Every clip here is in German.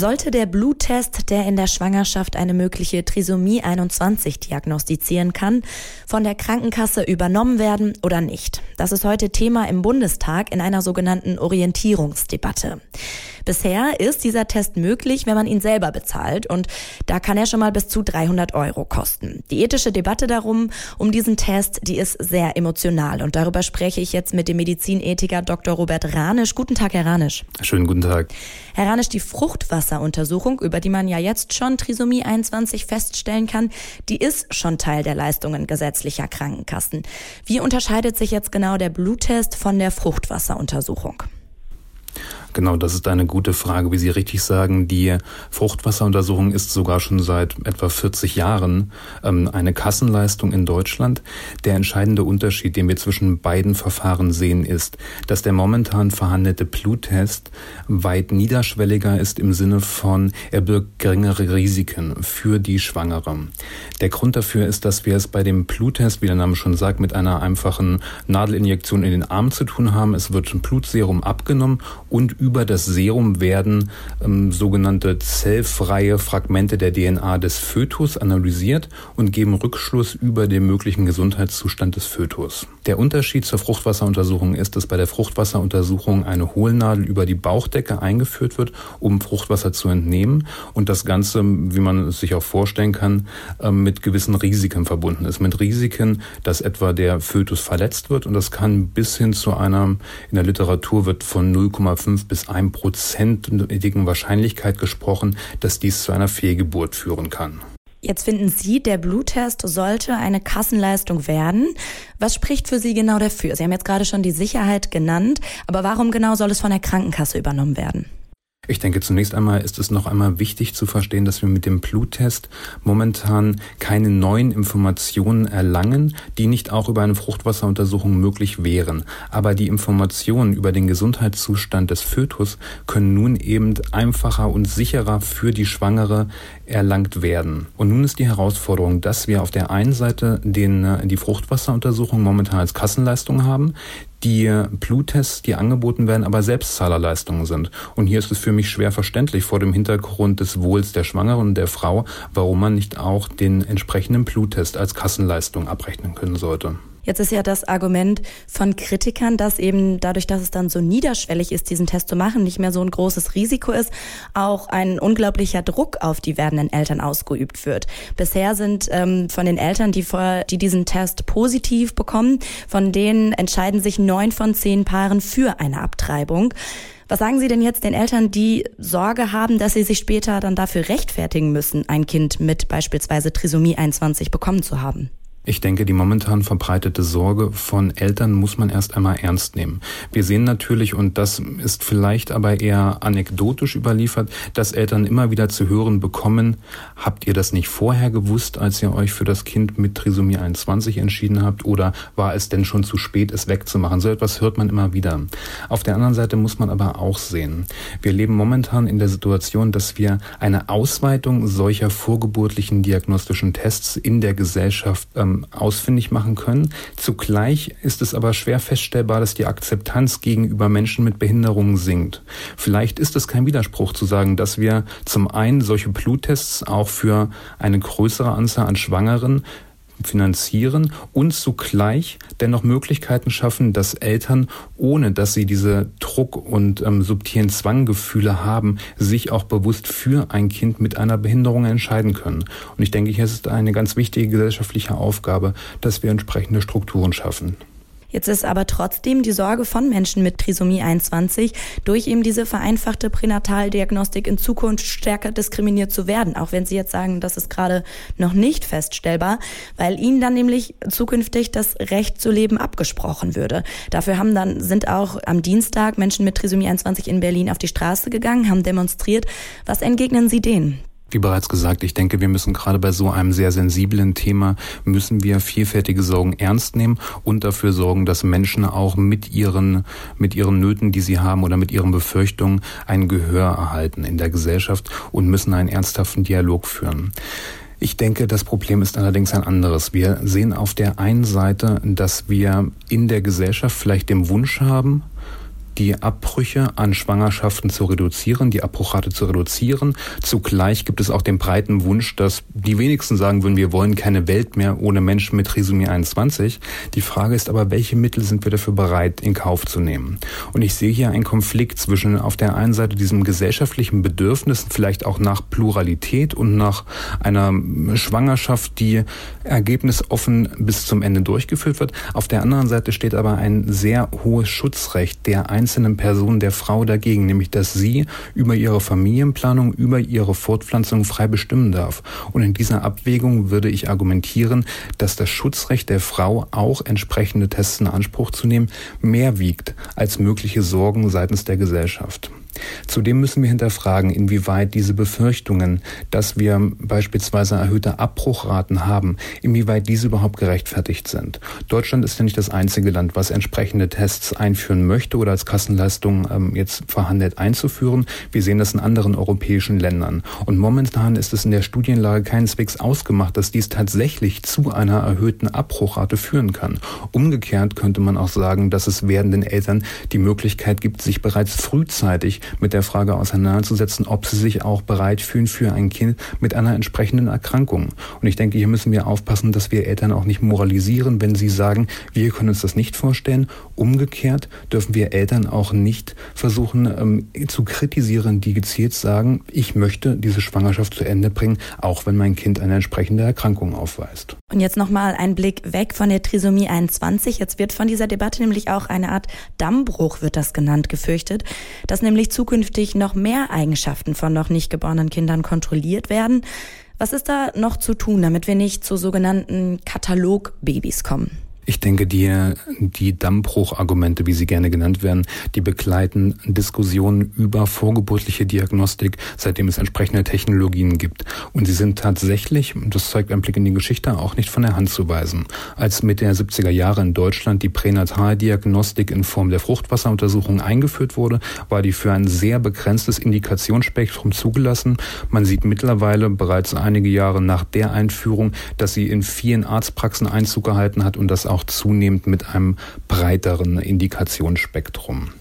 Sollte der Bluttest, der in der Schwangerschaft eine mögliche Trisomie 21 diagnostizieren kann, von der Krankenkasse übernommen werden oder nicht? Das ist heute Thema im Bundestag in einer sogenannten Orientierungsdebatte. Bisher ist dieser Test möglich, wenn man ihn selber bezahlt und da kann er schon mal bis zu 300 Euro kosten. Die ethische Debatte darum, um diesen Test, die ist sehr emotional und darüber spreche ich jetzt mit dem Medizinethiker Dr. Robert Ranisch. Guten Tag, Herr Ranisch. Schönen guten Tag. Herr Ranisch, die Fruchtwasseruntersuchung, über die man ja jetzt schon Trisomie 21 feststellen kann, die ist schon Teil der Leistungen gesetzlicher Krankenkassen. Wie unterscheidet sich jetzt genau der Bluttest von der Fruchtwasseruntersuchung? Genau, das ist eine gute Frage. Wie Sie richtig sagen, die Fruchtwasseruntersuchung ist sogar schon seit etwa 40 Jahren ähm, eine Kassenleistung in Deutschland. Der entscheidende Unterschied, den wir zwischen beiden Verfahren sehen, ist, dass der momentan verhandelte Bluttest weit niederschwelliger ist im Sinne von, er birgt geringere Risiken für die Schwangere. Der Grund dafür ist, dass wir es bei dem Bluttest, wie der Name schon sagt, mit einer einfachen Nadelinjektion in den Arm zu tun haben. Es wird ein Blutserum abgenommen und über das Serum werden ähm, sogenannte zellfreie Fragmente der DNA des Fötus analysiert und geben Rückschluss über den möglichen Gesundheitszustand des Fötus. Der Unterschied zur Fruchtwasseruntersuchung ist, dass bei der Fruchtwasseruntersuchung eine Hohlnadel über die Bauchdecke eingeführt wird, um Fruchtwasser zu entnehmen und das Ganze, wie man es sich auch vorstellen kann, ähm, mit gewissen Risiken verbunden ist. Mit Risiken, dass etwa der Fötus verletzt wird und das kann bis hin zu einer, in der Literatur wird von 0,5 bis 1 prozentigen Wahrscheinlichkeit gesprochen, dass dies zu einer Fehlgeburt führen kann. Jetzt finden Sie, der Bluttest sollte eine Kassenleistung werden. Was spricht für Sie genau dafür? Sie haben jetzt gerade schon die Sicherheit genannt, aber warum genau soll es von der Krankenkasse übernommen werden? Ich denke, zunächst einmal ist es noch einmal wichtig zu verstehen, dass wir mit dem Bluttest momentan keine neuen Informationen erlangen, die nicht auch über eine Fruchtwasseruntersuchung möglich wären. Aber die Informationen über den Gesundheitszustand des Fötus können nun eben einfacher und sicherer für die Schwangere erlangt werden. Und nun ist die Herausforderung, dass wir auf der einen Seite den, die Fruchtwasseruntersuchung momentan als Kassenleistung haben, die Bluttests, die angeboten werden, aber Selbstzahlerleistungen sind. Und hier ist es für mich schwer verständlich vor dem Hintergrund des Wohls der Schwangeren und der Frau, warum man nicht auch den entsprechenden Bluttest als Kassenleistung abrechnen können sollte. Jetzt ist ja das Argument von Kritikern, dass eben dadurch, dass es dann so niederschwellig ist, diesen Test zu machen, nicht mehr so ein großes Risiko ist, auch ein unglaublicher Druck auf die werdenden Eltern ausgeübt wird. Bisher sind ähm, von den Eltern, die, vor, die diesen Test positiv bekommen, von denen entscheiden sich neun von zehn Paaren für eine Abtreibung. Was sagen Sie denn jetzt den Eltern, die Sorge haben, dass sie sich später dann dafür rechtfertigen müssen, ein Kind mit beispielsweise Trisomie 21 bekommen zu haben? Ich denke, die momentan verbreitete Sorge von Eltern muss man erst einmal ernst nehmen. Wir sehen natürlich, und das ist vielleicht aber eher anekdotisch überliefert, dass Eltern immer wieder zu hören bekommen, habt ihr das nicht vorher gewusst, als ihr euch für das Kind mit Trisomie 21 entschieden habt, oder war es denn schon zu spät, es wegzumachen? So etwas hört man immer wieder. Auf der anderen Seite muss man aber auch sehen, wir leben momentan in der Situation, dass wir eine Ausweitung solcher vorgeburtlichen diagnostischen Tests in der Gesellschaft ähm, ähm, ausfindig machen können. Zugleich ist es aber schwer feststellbar, dass die Akzeptanz gegenüber Menschen mit Behinderungen sinkt. Vielleicht ist es kein Widerspruch zu sagen, dass wir zum einen solche Bluttests auch für eine größere Anzahl an Schwangeren finanzieren und zugleich dennoch Möglichkeiten schaffen, dass Eltern, ohne dass sie diese Druck- und ähm, subtilen Zwanggefühle haben, sich auch bewusst für ein Kind mit einer Behinderung entscheiden können. Und ich denke, hier ist eine ganz wichtige gesellschaftliche Aufgabe, dass wir entsprechende Strukturen schaffen. Jetzt ist aber trotzdem die Sorge von Menschen mit Trisomie 21 durch eben diese vereinfachte Pränataldiagnostik in Zukunft stärker diskriminiert zu werden, auch wenn Sie jetzt sagen, das ist gerade noch nicht feststellbar, weil ihnen dann nämlich zukünftig das Recht zu leben abgesprochen würde. Dafür haben dann sind auch am Dienstag Menschen mit Trisomie 21 in Berlin auf die Straße gegangen, haben demonstriert. Was entgegnen Sie denen? Wie bereits gesagt, ich denke, wir müssen gerade bei so einem sehr sensiblen Thema, müssen wir vielfältige Sorgen ernst nehmen und dafür sorgen, dass Menschen auch mit ihren, mit ihren Nöten, die sie haben oder mit ihren Befürchtungen ein Gehör erhalten in der Gesellschaft und müssen einen ernsthaften Dialog führen. Ich denke, das Problem ist allerdings ein anderes. Wir sehen auf der einen Seite, dass wir in der Gesellschaft vielleicht den Wunsch haben, die Abbrüche an Schwangerschaften zu reduzieren, die Abbruchrate zu reduzieren. Zugleich gibt es auch den breiten Wunsch, dass die wenigsten sagen würden, wir wollen keine Welt mehr ohne Menschen mit Trisomie 21. Die Frage ist aber, welche Mittel sind wir dafür bereit in Kauf zu nehmen? Und ich sehe hier einen Konflikt zwischen auf der einen Seite diesem gesellschaftlichen Bedürfnis, vielleicht auch nach Pluralität und nach einer Schwangerschaft, die ergebnisoffen bis zum Ende durchgeführt wird. Auf der anderen Seite steht aber ein sehr hohes Schutzrecht der einzelnen Person, der Frau dagegen, nämlich dass sie über ihre Familienplanung, über ihre Fortpflanzung frei bestimmen darf. Und in dieser Abwägung würde ich argumentieren, dass das Schutzrecht der Frau auch entsprechende Tests in Anspruch zu nehmen mehr wiegt als mögliche Sorgen seitens der Gesellschaft. Zudem müssen wir hinterfragen, inwieweit diese Befürchtungen, dass wir beispielsweise erhöhte Abbruchraten haben, inwieweit diese überhaupt gerechtfertigt sind. Deutschland ist ja nicht das einzige Land, was entsprechende Tests einführen möchte oder als Kassenleistung ähm, jetzt verhandelt einzuführen. Wir sehen das in anderen europäischen Ländern. Und momentan ist es in der Studienlage keineswegs ausgemacht, dass dies tatsächlich zu einer erhöhten Abbruchrate führen kann. Umgekehrt könnte man auch sagen, dass es werdenden Eltern die Möglichkeit gibt, sich bereits frühzeitig mit der Frage auseinanderzusetzen, ob sie sich auch bereit fühlen für ein Kind mit einer entsprechenden Erkrankung. Und ich denke, hier müssen wir aufpassen, dass wir Eltern auch nicht moralisieren, wenn sie sagen, wir können uns das nicht vorstellen. Umgekehrt dürfen wir Eltern auch nicht versuchen ähm, zu kritisieren, die gezielt sagen, ich möchte diese Schwangerschaft zu Ende bringen, auch wenn mein Kind eine entsprechende Erkrankung aufweist. Und jetzt nochmal ein Blick weg von der Trisomie 21. Jetzt wird von dieser Debatte nämlich auch eine Art Dammbruch, wird das genannt, gefürchtet, dass nämlich zukünftig noch mehr Eigenschaften von noch nicht geborenen Kindern kontrolliert werden. Was ist da noch zu tun, damit wir nicht zu sogenannten Katalogbabys kommen? Ich denke, die, die Dammbruchargumente, wie sie gerne genannt werden, die begleiten Diskussionen über vorgeburtliche Diagnostik, seitdem es entsprechende Technologien gibt. Und sie sind tatsächlich, das zeigt ein Blick in die Geschichte, auch nicht von der Hand zu weisen. Als Mitte der 70er Jahre in Deutschland die Pränataldiagnostik in Form der Fruchtwasseruntersuchung eingeführt wurde, war die für ein sehr begrenztes Indikationsspektrum zugelassen. Man sieht mittlerweile bereits einige Jahre nach der Einführung, dass sie in vielen Arztpraxen Einzug gehalten hat und dass auch auch zunehmend mit einem breiteren Indikationsspektrum.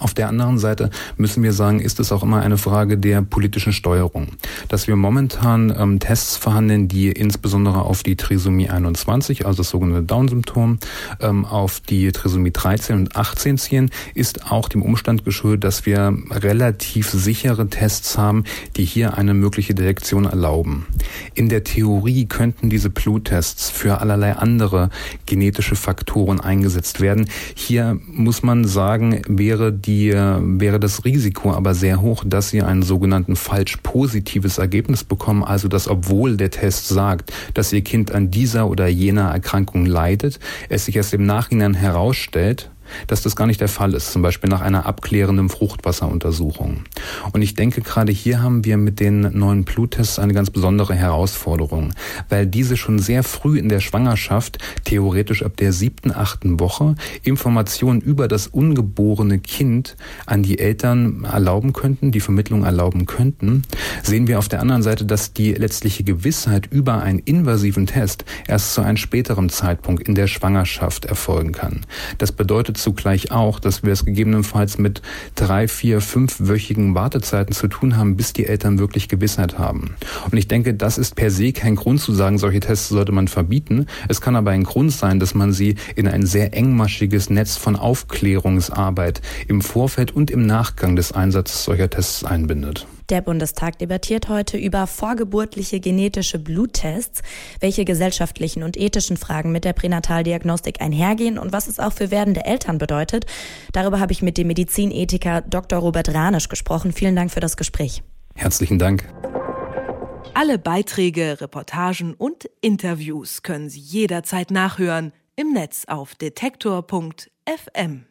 Auf der anderen Seite müssen wir sagen, ist es auch immer eine Frage der politischen Steuerung. Dass wir momentan ähm, Tests verhandeln, die insbesondere auf die Trisomie 21, also das sogenannte Down-Symptom, ähm, auf die Trisomie 13 und 18 zielen, ist auch dem Umstand geschuldet, dass wir relativ sichere Tests haben, die hier eine mögliche Detektion erlauben. In der Theorie könnten diese Bluttests für allerlei andere genetische Faktoren eingesetzt werden. Hier muss man sagen, wäre die äh, wäre das Risiko aber sehr hoch, dass sie einen sogenannten falsch positives Ergebnis bekommen, also dass obwohl der Test sagt, dass ihr Kind an dieser oder jener Erkrankung leidet, es sich erst im Nachhinein herausstellt, dass das gar nicht der Fall ist, zum Beispiel nach einer abklärenden Fruchtwasseruntersuchung. Und ich denke, gerade hier haben wir mit den neuen Bluttests eine ganz besondere Herausforderung, weil diese schon sehr früh in der Schwangerschaft, theoretisch ab der siebten, achten Woche, Informationen über das ungeborene Kind an die Eltern erlauben könnten, die Vermittlung erlauben könnten, sehen wir auf der anderen Seite, dass die letztliche Gewissheit über einen invasiven Test erst zu einem späteren Zeitpunkt in der Schwangerschaft erfolgen kann. Das bedeutet zugleich auch, dass wir es gegebenenfalls mit drei, vier, fünfwöchigen Wartezeiten zu tun haben, bis die Eltern wirklich Gewissheit haben. Und ich denke, das ist per se kein Grund zu sagen, solche Tests sollte man verbieten. Es kann aber ein Grund sein, dass man sie in ein sehr engmaschiges Netz von Aufklärungsarbeit im Vorfeld und im Nachgang des Einsatzes solcher Tests einbindet. Der Bundestag debattiert heute über vorgeburtliche genetische Bluttests, welche gesellschaftlichen und ethischen Fragen mit der Pränataldiagnostik einhergehen und was es auch für werdende Eltern bedeutet. Darüber habe ich mit dem Medizinethiker Dr. Robert Ranisch gesprochen. Vielen Dank für das Gespräch. Herzlichen Dank. Alle Beiträge, Reportagen und Interviews können Sie jederzeit nachhören im Netz auf detektor.fm.